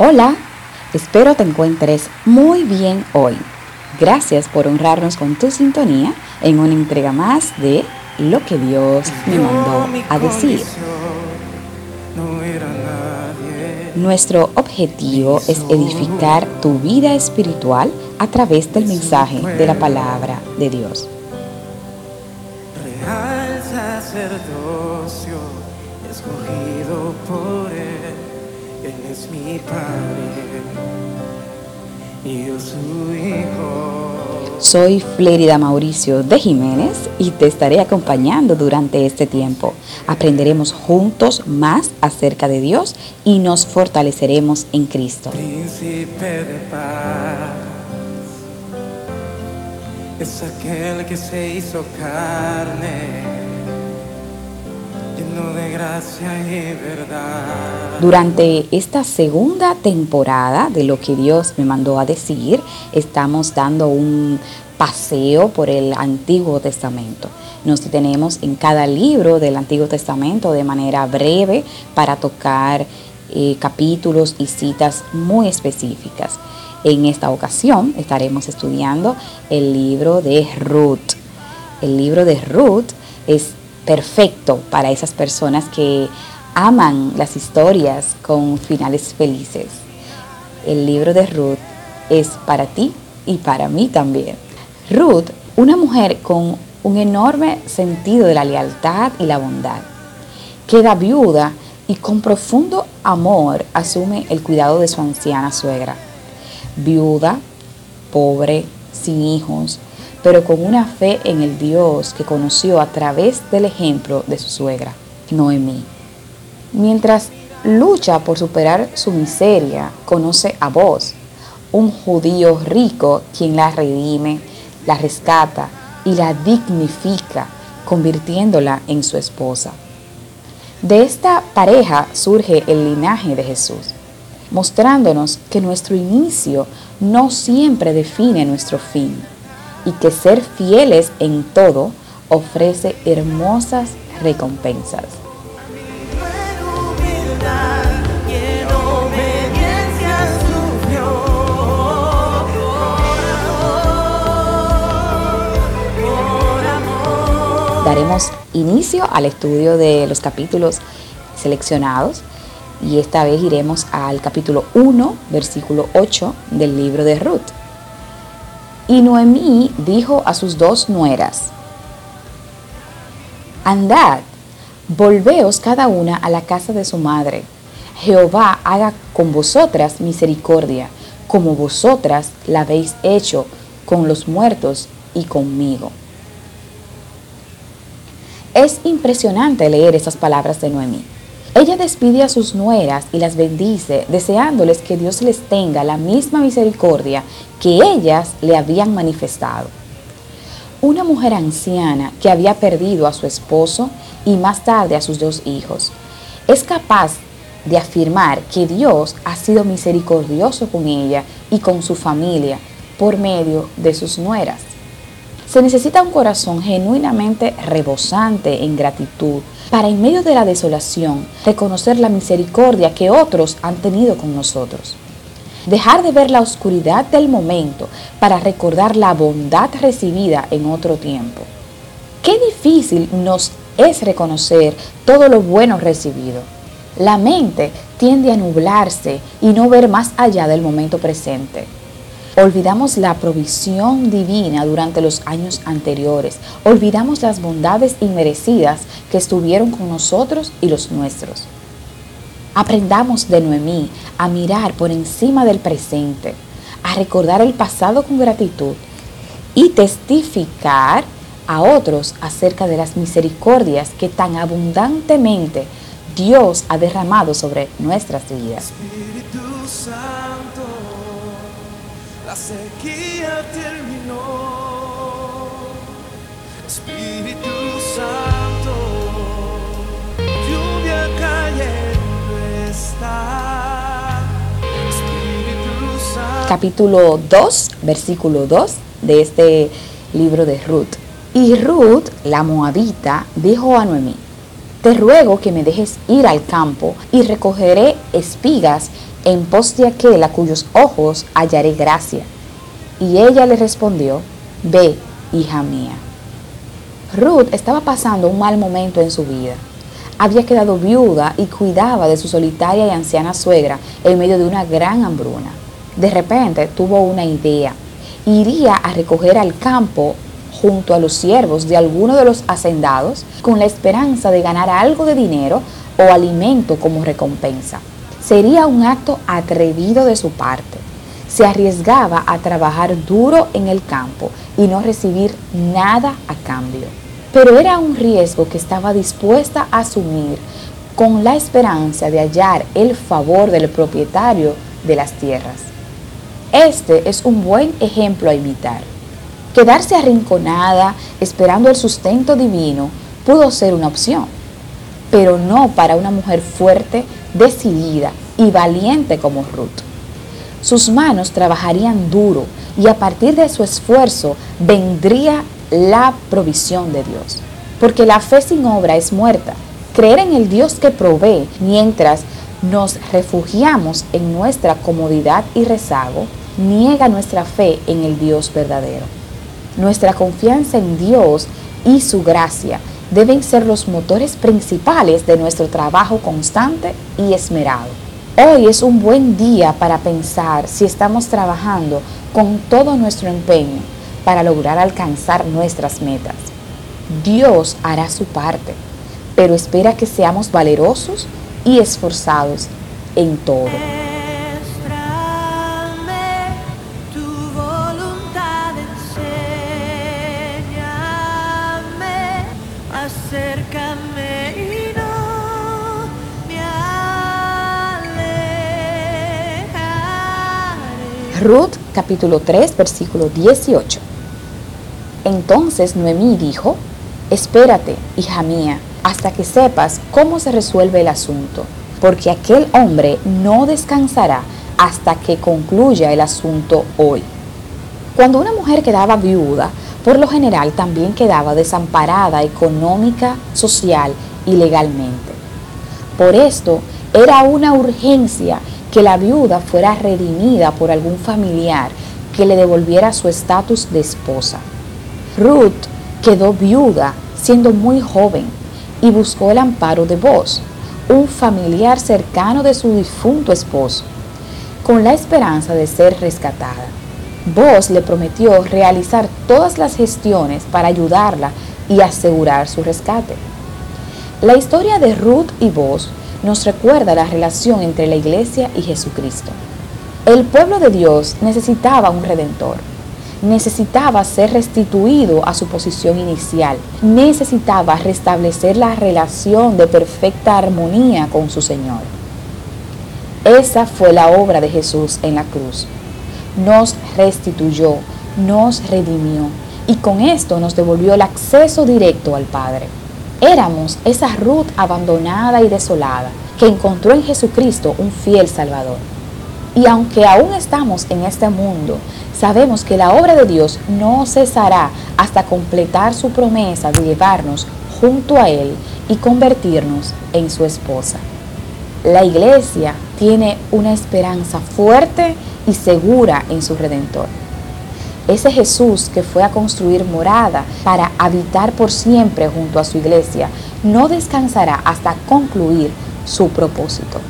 Hola, espero te encuentres muy bien hoy. Gracias por honrarnos con tu sintonía en una entrega más de lo que Dios me mandó a decir. Nuestro objetivo es edificar tu vida espiritual a través del mensaje de la palabra de Dios. Real sacerdocio, escogido por Él, Él es mi Padre y yo su Hijo. Soy Flérida Mauricio de Jiménez y te estaré acompañando durante este tiempo. Aprenderemos juntos más acerca de Dios y nos fortaleceremos en Cristo. Príncipe de paz es aquel que se hizo carne, de gracia y verdad. Durante esta segunda temporada de lo que Dios me mandó a decir, estamos dando un paseo por el Antiguo Testamento. Nos detenemos en cada libro del Antiguo Testamento de manera breve para tocar eh, capítulos y citas muy específicas. En esta ocasión estaremos estudiando el libro de Ruth. El libro de Ruth es perfecto para esas personas que aman las historias con finales felices. El libro de Ruth es para ti y para mí también. Ruth, una mujer con un enorme sentido de la lealtad y la bondad, queda viuda y con profundo amor asume el cuidado de su anciana suegra. Viuda, pobre, sin hijos, pero con una fe en el Dios que conoció a través del ejemplo de su suegra, Noemí. Mientras lucha por superar su miseria, conoce a vos, un judío rico quien la redime, la rescata y la dignifica, convirtiéndola en su esposa. De esta pareja surge el linaje de Jesús, mostrándonos que nuestro inicio no siempre define nuestro fin y que ser fieles en todo ofrece hermosas recompensas. Daremos inicio al estudio de los capítulos seleccionados y esta vez iremos al capítulo 1, versículo 8 del libro de Ruth. Y Noemí dijo a sus dos nueras, Andad, volveos cada una a la casa de su madre. Jehová haga con vosotras misericordia, como vosotras la habéis hecho con los muertos y conmigo. Es impresionante leer esas palabras de Noemí. Ella despide a sus nueras y las bendice, deseándoles que Dios les tenga la misma misericordia que ellas le habían manifestado. Una mujer anciana que había perdido a su esposo y más tarde a sus dos hijos, es capaz de afirmar que Dios ha sido misericordioso con ella y con su familia por medio de sus nueras. Se necesita un corazón genuinamente rebosante en gratitud para en medio de la desolación reconocer la misericordia que otros han tenido con nosotros. Dejar de ver la oscuridad del momento para recordar la bondad recibida en otro tiempo. Qué difícil nos es reconocer todo lo bueno recibido. La mente tiende a nublarse y no ver más allá del momento presente. Olvidamos la provisión divina durante los años anteriores. Olvidamos las bondades inmerecidas que estuvieron con nosotros y los nuestros. Aprendamos de Noemí a mirar por encima del presente, a recordar el pasado con gratitud y testificar a otros acerca de las misericordias que tan abundantemente Dios ha derramado sobre nuestras vidas. Espíritu Santo, la sequía terminó. Espíritu Santo, lluvia cayendo está. Espíritu Santo. capítulo 2, versículo 2 de este libro de Ruth. Y Ruth, la moabita, dijo a Noemí, te ruego que me dejes ir al campo y recogeré espigas en pos de aquel a cuyos ojos hallaré gracia. Y ella le respondió, Ve, hija mía. Ruth estaba pasando un mal momento en su vida. Había quedado viuda y cuidaba de su solitaria y anciana suegra en medio de una gran hambruna. De repente tuvo una idea. Iría a recoger al campo junto a los siervos de alguno de los hacendados con la esperanza de ganar algo de dinero o alimento como recompensa. Sería un acto atrevido de su parte. Se arriesgaba a trabajar duro en el campo y no recibir nada a cambio. Pero era un riesgo que estaba dispuesta a asumir con la esperanza de hallar el favor del propietario de las tierras. Este es un buen ejemplo a imitar. Quedarse arrinconada esperando el sustento divino pudo ser una opción, pero no para una mujer fuerte, decidida y valiente como Ruth. Sus manos trabajarían duro y a partir de su esfuerzo vendría la provisión de Dios. Porque la fe sin obra es muerta. Creer en el Dios que provee mientras nos refugiamos en nuestra comodidad y rezago, niega nuestra fe en el Dios verdadero. Nuestra confianza en Dios y su gracia deben ser los motores principales de nuestro trabajo constante y esmerado. Hoy es un buen día para pensar si estamos trabajando con todo nuestro empeño para lograr alcanzar nuestras metas. Dios hará su parte, pero espera que seamos valerosos y esforzados en todo. Ruth capítulo 3 versículo 18. Entonces Noemí dijo, espérate, hija mía, hasta que sepas cómo se resuelve el asunto, porque aquel hombre no descansará hasta que concluya el asunto hoy. Cuando una mujer quedaba viuda, por lo general también quedaba desamparada económica, social y legalmente. Por esto, era una urgencia que la viuda fuera redimida por algún familiar que le devolviera su estatus de esposa. Ruth quedó viuda siendo muy joven y buscó el amparo de Boz, un familiar cercano de su difunto esposo, con la esperanza de ser rescatada. Boz le prometió realizar todas las gestiones para ayudarla y asegurar su rescate. La historia de Ruth y Boz nos recuerda la relación entre la iglesia y Jesucristo. El pueblo de Dios necesitaba un redentor. Necesitaba ser restituido a su posición inicial. Necesitaba restablecer la relación de perfecta armonía con su Señor. Esa fue la obra de Jesús en la cruz. Nos restituyó, nos redimió y con esto nos devolvió el acceso directo al Padre. Éramos esa Ruth abandonada y desolada que encontró en Jesucristo un fiel Salvador. Y aunque aún estamos en este mundo, sabemos que la obra de Dios no cesará hasta completar su promesa de llevarnos junto a Él y convertirnos en su esposa. La iglesia tiene una esperanza fuerte y segura en su Redentor. Ese Jesús que fue a construir morada para habitar por siempre junto a su iglesia, no descansará hasta concluir su propósito.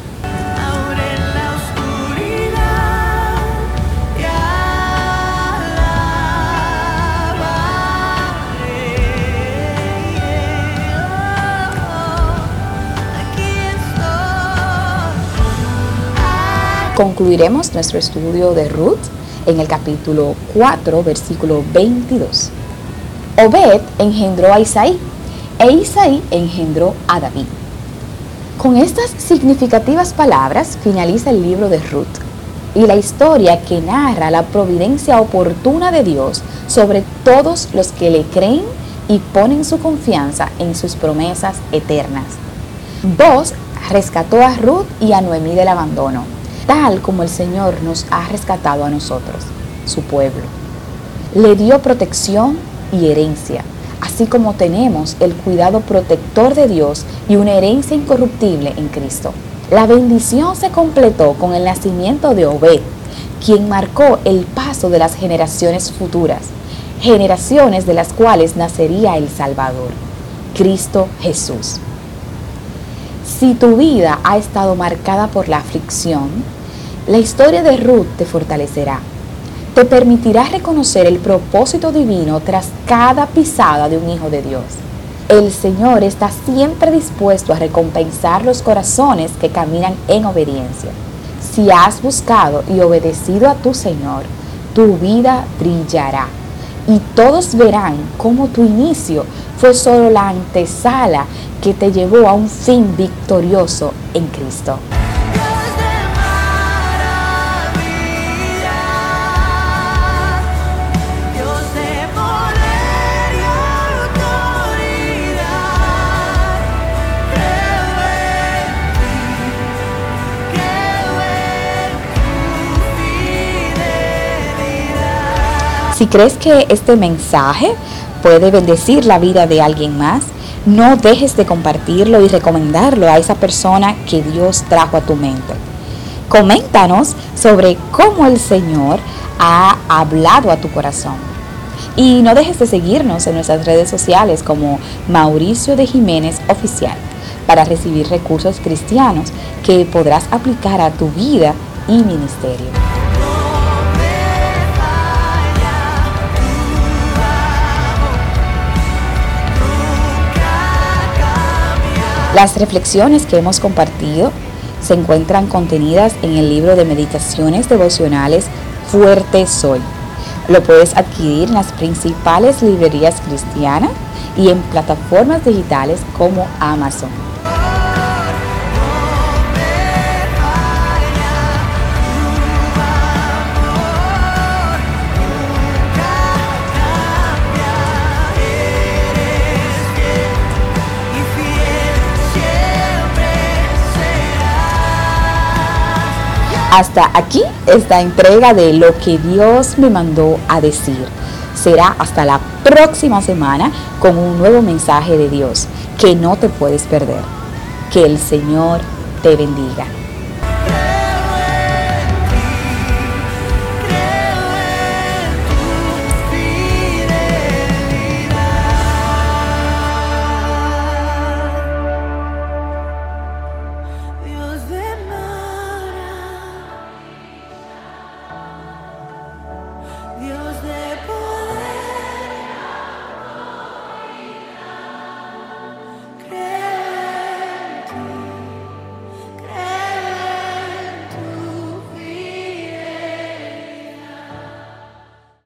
Concluiremos nuestro estudio de Ruth en el capítulo 4, versículo 22. Obed engendró a Isaí e Isaí engendró a David. Con estas significativas palabras finaliza el libro de Ruth y la historia que narra la providencia oportuna de Dios sobre todos los que le creen y ponen su confianza en sus promesas eternas. Vos rescató a Ruth y a Noemí del abandono tal como el Señor nos ha rescatado a nosotros, su pueblo. Le dio protección y herencia, así como tenemos el cuidado protector de Dios y una herencia incorruptible en Cristo. La bendición se completó con el nacimiento de Obed, quien marcó el paso de las generaciones futuras, generaciones de las cuales nacería el Salvador, Cristo Jesús. Si tu vida ha estado marcada por la aflicción, la historia de Ruth te fortalecerá. Te permitirá reconocer el propósito divino tras cada pisada de un hijo de Dios. El Señor está siempre dispuesto a recompensar los corazones que caminan en obediencia. Si has buscado y obedecido a tu Señor, tu vida brillará. Y todos verán cómo tu inicio fue solo la antesala que te llevó a un fin victorioso en Cristo. Si crees que este mensaje puede bendecir la vida de alguien más, no dejes de compartirlo y recomendarlo a esa persona que Dios trajo a tu mente. Coméntanos sobre cómo el Señor ha hablado a tu corazón. Y no dejes de seguirnos en nuestras redes sociales como Mauricio de Jiménez Oficial para recibir recursos cristianos que podrás aplicar a tu vida y ministerio. Las reflexiones que hemos compartido se encuentran contenidas en el libro de meditaciones devocionales Fuerte Soy. Lo puedes adquirir en las principales librerías cristianas y en plataformas digitales como Amazon. Hasta aquí esta entrega de lo que Dios me mandó a decir. Será hasta la próxima semana con un nuevo mensaje de Dios que no te puedes perder. Que el Señor te bendiga.